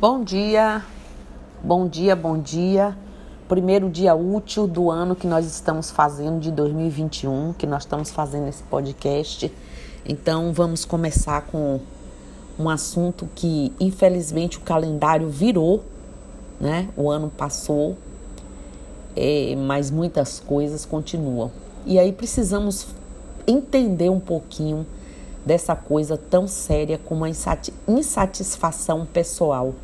Bom dia, bom dia, bom dia. Primeiro dia útil do ano que nós estamos fazendo de 2021, que nós estamos fazendo esse podcast. Então vamos começar com um assunto que infelizmente o calendário virou, né? O ano passou, é, mas muitas coisas continuam. E aí precisamos entender um pouquinho dessa coisa tão séria como a insatisfação pessoal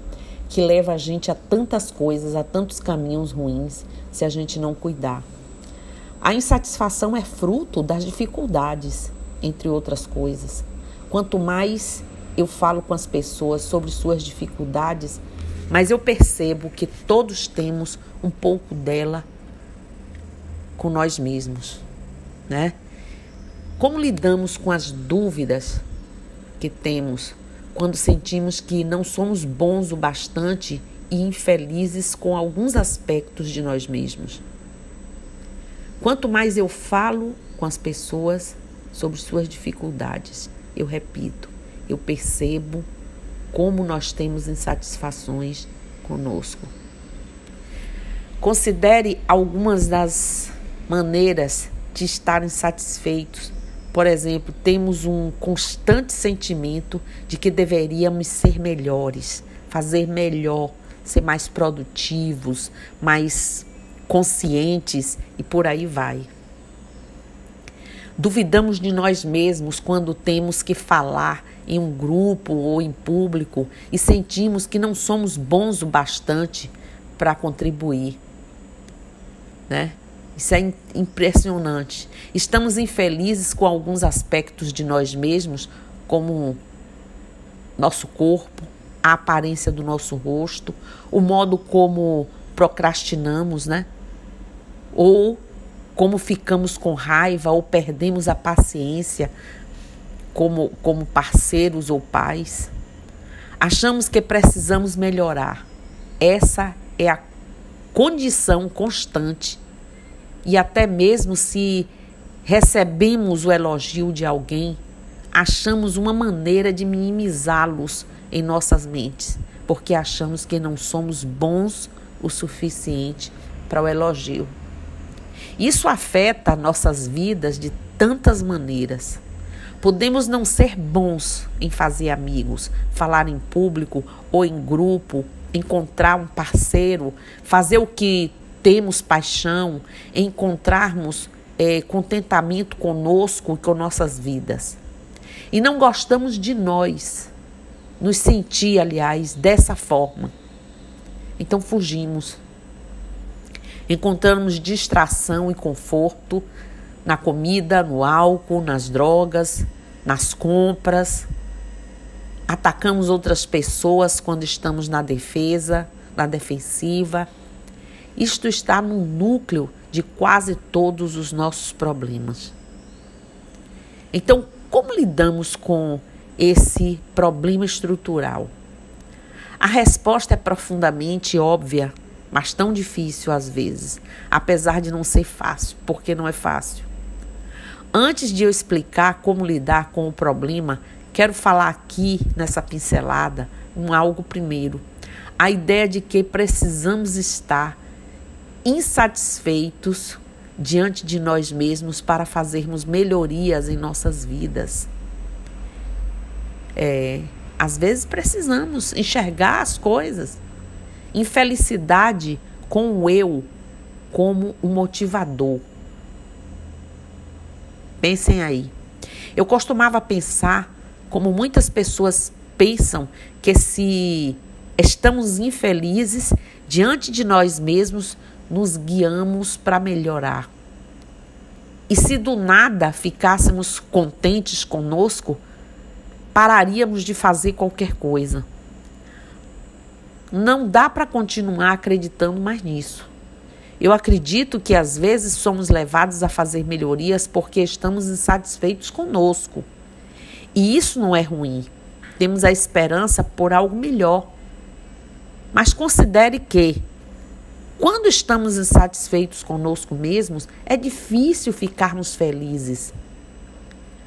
que leva a gente a tantas coisas, a tantos caminhos ruins, se a gente não cuidar. A insatisfação é fruto das dificuldades, entre outras coisas. Quanto mais eu falo com as pessoas sobre suas dificuldades, mas eu percebo que todos temos um pouco dela com nós mesmos, né? Como lidamos com as dúvidas que temos quando sentimos que não somos bons o bastante e infelizes com alguns aspectos de nós mesmos. Quanto mais eu falo com as pessoas sobre suas dificuldades, eu repito, eu percebo como nós temos insatisfações conosco. Considere algumas das maneiras de estar insatisfeitos por exemplo, temos um constante sentimento de que deveríamos ser melhores, fazer melhor, ser mais produtivos, mais conscientes e por aí vai. Duvidamos de nós mesmos quando temos que falar em um grupo ou em público e sentimos que não somos bons o bastante para contribuir, né? Isso é impressionante. Estamos infelizes com alguns aspectos de nós mesmos, como nosso corpo, a aparência do nosso rosto, o modo como procrastinamos, né? Ou como ficamos com raiva ou perdemos a paciência como, como parceiros ou pais. Achamos que precisamos melhorar. Essa é a condição constante e até mesmo se recebemos o elogio de alguém, achamos uma maneira de minimizá-los em nossas mentes, porque achamos que não somos bons o suficiente para o elogio. Isso afeta nossas vidas de tantas maneiras. Podemos não ser bons em fazer amigos, falar em público ou em grupo, encontrar um parceiro, fazer o que temos paixão, encontrarmos é, contentamento conosco e com nossas vidas. E não gostamos de nós, nos sentir, aliás, dessa forma. Então fugimos. Encontramos distração e conforto na comida, no álcool, nas drogas, nas compras. Atacamos outras pessoas quando estamos na defesa, na defensiva isto está no núcleo de quase todos os nossos problemas. Então, como lidamos com esse problema estrutural? A resposta é profundamente óbvia, mas tão difícil às vezes, apesar de não ser fácil, porque não é fácil. Antes de eu explicar como lidar com o problema, quero falar aqui nessa pincelada um algo primeiro. A ideia de que precisamos estar insatisfeitos diante de nós mesmos para fazermos melhorias em nossas vidas. É, às vezes precisamos enxergar as coisas. Infelicidade com o eu como um motivador. Pensem aí. Eu costumava pensar, como muitas pessoas pensam, que se estamos infelizes diante de nós mesmos, nos guiamos para melhorar. E se do nada ficássemos contentes conosco, pararíamos de fazer qualquer coisa. Não dá para continuar acreditando mais nisso. Eu acredito que às vezes somos levados a fazer melhorias porque estamos insatisfeitos conosco. E isso não é ruim. Temos a esperança por algo melhor. Mas considere que quando estamos insatisfeitos conosco mesmos, é difícil ficarmos felizes.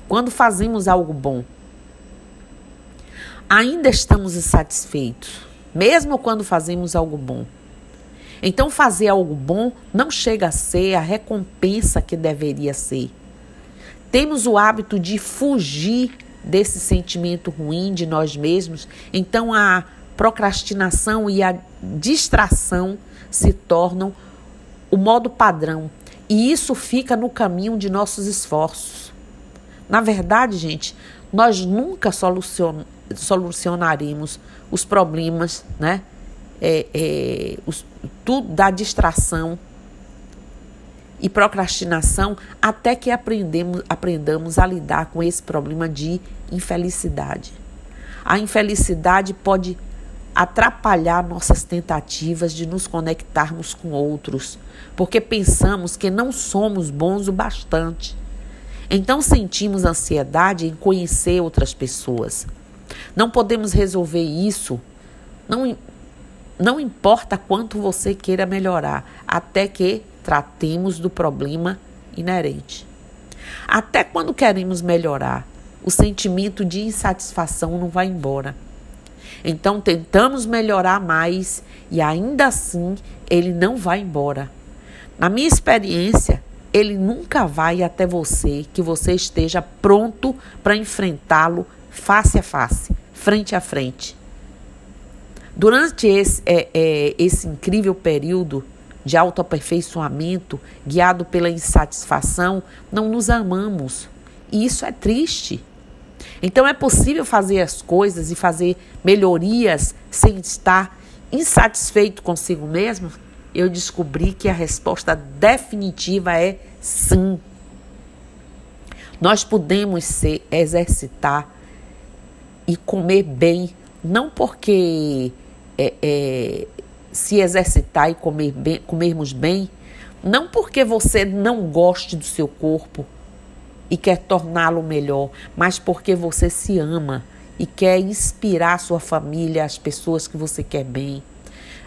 Quando fazemos algo bom, ainda estamos insatisfeitos. mesmo quando fazemos algo bom. Então, fazer algo bom não chega a ser a recompensa que deveria ser. Temos o hábito de fugir desse sentimento ruim de nós mesmos, então a procrastinação e a distração se tornam o modo padrão e isso fica no caminho de nossos esforços. Na verdade, gente, nós nunca solucion, solucionaremos os problemas, né? É, é, os, tudo da distração e procrastinação até que aprendemos, aprendamos a lidar com esse problema de infelicidade. A infelicidade pode atrapalhar nossas tentativas de nos conectarmos com outros, porque pensamos que não somos bons o bastante. Então sentimos ansiedade em conhecer outras pessoas. Não podemos resolver isso, não, não importa quanto você queira melhorar, até que tratemos do problema inerente. Até quando queremos melhorar, o sentimento de insatisfação não vai embora. Então tentamos melhorar mais e ainda assim ele não vai embora. Na minha experiência, ele nunca vai até você que você esteja pronto para enfrentá-lo face a face, frente a frente. Durante esse, é, é, esse incrível período de autoaperfeiçoamento, guiado pela insatisfação, não nos amamos. E isso é triste. Então é possível fazer as coisas e fazer melhorias sem estar insatisfeito consigo mesmo? Eu descobri que a resposta definitiva é sim. Nós podemos ser, exercitar e comer bem, não porque é, é, se exercitar e comer bem, comermos bem, não porque você não goste do seu corpo e quer torná-lo melhor, mas porque você se ama e quer inspirar sua família, as pessoas que você quer bem,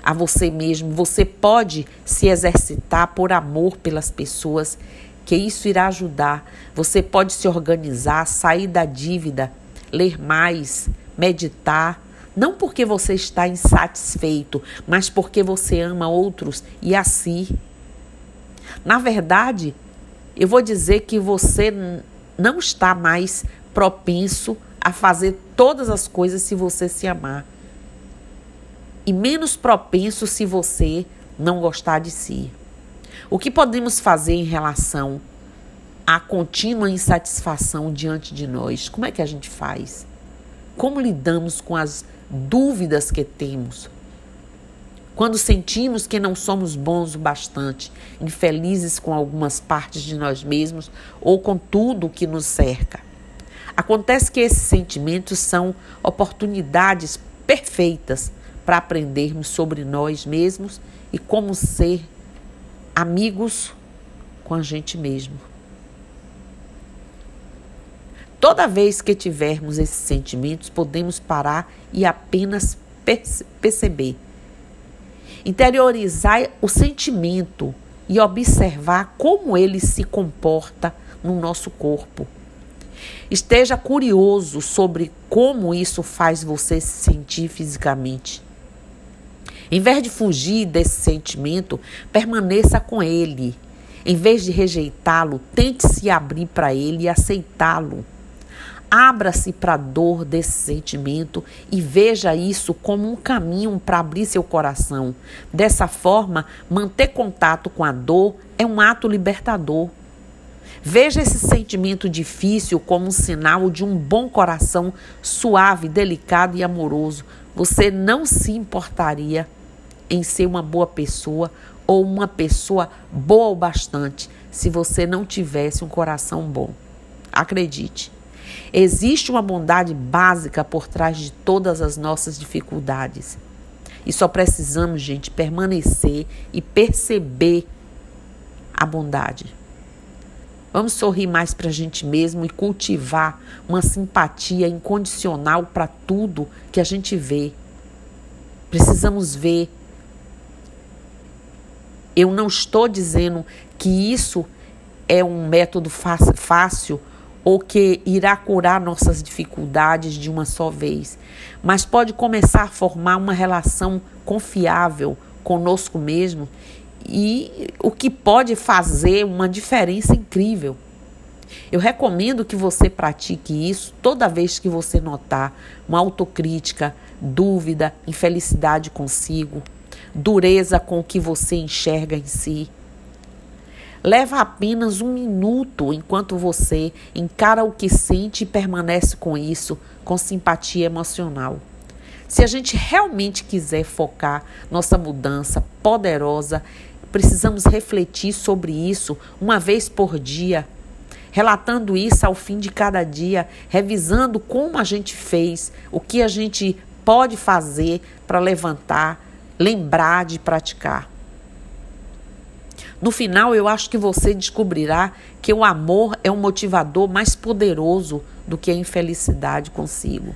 a você mesmo. Você pode se exercitar por amor pelas pessoas, que isso irá ajudar. Você pode se organizar, sair da dívida, ler mais, meditar não porque você está insatisfeito, mas porque você ama outros e a si. Na verdade, eu vou dizer que você não está mais propenso a fazer todas as coisas se você se amar. E menos propenso se você não gostar de si. O que podemos fazer em relação à contínua insatisfação diante de nós? Como é que a gente faz? Como lidamos com as dúvidas que temos. Quando sentimos que não somos bons o bastante, infelizes com algumas partes de nós mesmos ou com tudo o que nos cerca. Acontece que esses sentimentos são oportunidades perfeitas para aprendermos sobre nós mesmos e como ser amigos com a gente mesmo. Toda vez que tivermos esses sentimentos, podemos parar e apenas perce perceber. Interiorizar o sentimento e observar como ele se comporta no nosso corpo. Esteja curioso sobre como isso faz você se sentir fisicamente. Em vez de fugir desse sentimento, permaneça com ele. Em vez de rejeitá-lo, tente se abrir para ele e aceitá-lo. Abra-se para a dor desse sentimento e veja isso como um caminho para abrir seu coração. Dessa forma, manter contato com a dor é um ato libertador. Veja esse sentimento difícil como um sinal de um bom coração suave, delicado e amoroso. Você não se importaria em ser uma boa pessoa ou uma pessoa boa o bastante se você não tivesse um coração bom. Acredite. Existe uma bondade básica por trás de todas as nossas dificuldades. E só precisamos, gente, permanecer e perceber a bondade. Vamos sorrir mais para a gente mesmo e cultivar uma simpatia incondicional para tudo que a gente vê. Precisamos ver. Eu não estou dizendo que isso é um método fácil ou que irá curar nossas dificuldades de uma só vez, mas pode começar a formar uma relação confiável conosco mesmo e o que pode fazer uma diferença incrível. Eu recomendo que você pratique isso toda vez que você notar uma autocrítica, dúvida, infelicidade consigo, dureza com o que você enxerga em si. Leva apenas um minuto enquanto você encara o que sente e permanece com isso, com simpatia emocional. Se a gente realmente quiser focar nossa mudança poderosa, precisamos refletir sobre isso uma vez por dia, relatando isso ao fim de cada dia, revisando como a gente fez, o que a gente pode fazer para levantar, lembrar de praticar. No final, eu acho que você descobrirá que o amor é um motivador mais poderoso do que a infelicidade consigo.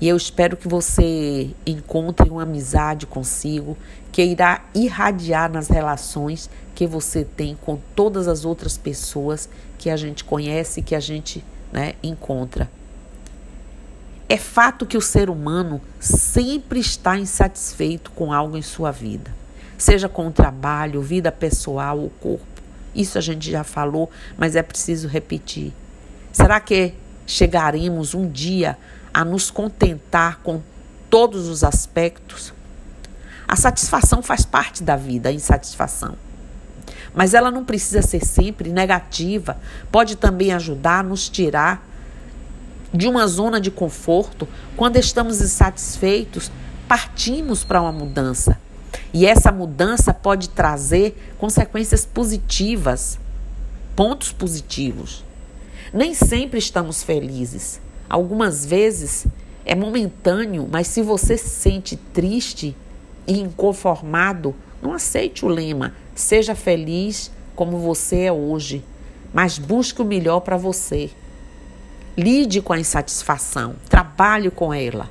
E eu espero que você encontre uma amizade consigo que irá irradiar nas relações que você tem com todas as outras pessoas que a gente conhece e que a gente né, encontra. É fato que o ser humano sempre está insatisfeito com algo em sua vida seja com o trabalho, vida pessoal ou corpo. Isso a gente já falou, mas é preciso repetir. Será que chegaremos um dia a nos contentar com todos os aspectos? A satisfação faz parte da vida, a insatisfação. Mas ela não precisa ser sempre negativa, pode também ajudar a nos tirar de uma zona de conforto. Quando estamos insatisfeitos, partimos para uma mudança. E essa mudança pode trazer consequências positivas, pontos positivos. Nem sempre estamos felizes. Algumas vezes é momentâneo, mas se você se sente triste e inconformado, não aceite o lema. Seja feliz como você é hoje, mas busque o melhor para você. Lide com a insatisfação, trabalhe com ela.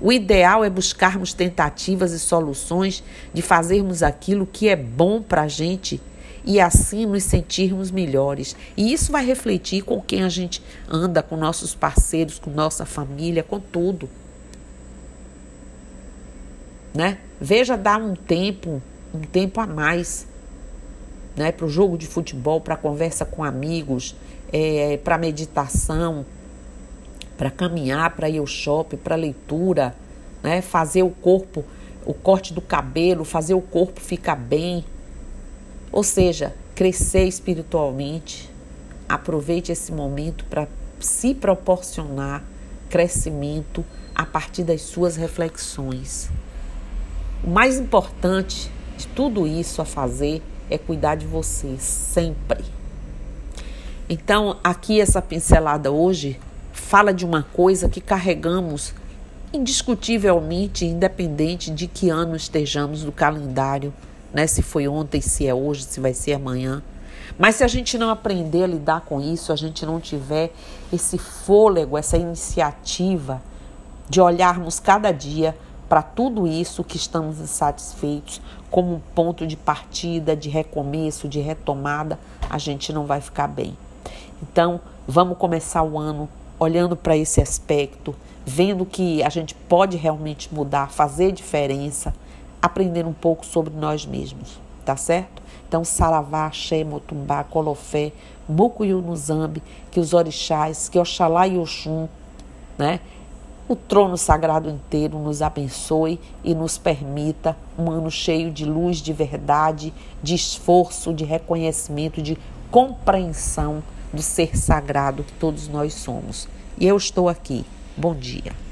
O ideal é buscarmos tentativas e soluções de fazermos aquilo que é bom para a gente e assim nos sentirmos melhores. E isso vai refletir com quem a gente anda, com nossos parceiros, com nossa família, com tudo. Né? Veja dar um tempo, um tempo a mais, né, para o jogo de futebol, para conversa com amigos, é, para meditação, para caminhar, para ir ao shopping, para leitura, né? fazer o corpo, o corte do cabelo, fazer o corpo ficar bem. Ou seja, crescer espiritualmente. Aproveite esse momento para se proporcionar crescimento a partir das suas reflexões. O mais importante de tudo isso a fazer é cuidar de você sempre. Então, aqui essa pincelada hoje fala de uma coisa que carregamos indiscutivelmente, independente de que ano estejamos no calendário, né? Se foi ontem, se é hoje, se vai ser amanhã. Mas se a gente não aprender a lidar com isso, a gente não tiver esse fôlego, essa iniciativa de olharmos cada dia para tudo isso que estamos insatisfeitos como um ponto de partida, de recomeço, de retomada, a gente não vai ficar bem. Então, vamos começar o ano olhando para esse aspecto, vendo que a gente pode realmente mudar, fazer diferença, aprendendo um pouco sobre nós mesmos, tá certo? Então, Saravá, Axé, Motumbá, Colofé, Mucuyu que os orixás, que Oxalá e Oxum, né? O trono sagrado inteiro nos abençoe e nos permita um ano cheio de luz, de verdade, de esforço, de reconhecimento, de compreensão do ser sagrado que todos nós somos. E eu estou aqui. Bom dia.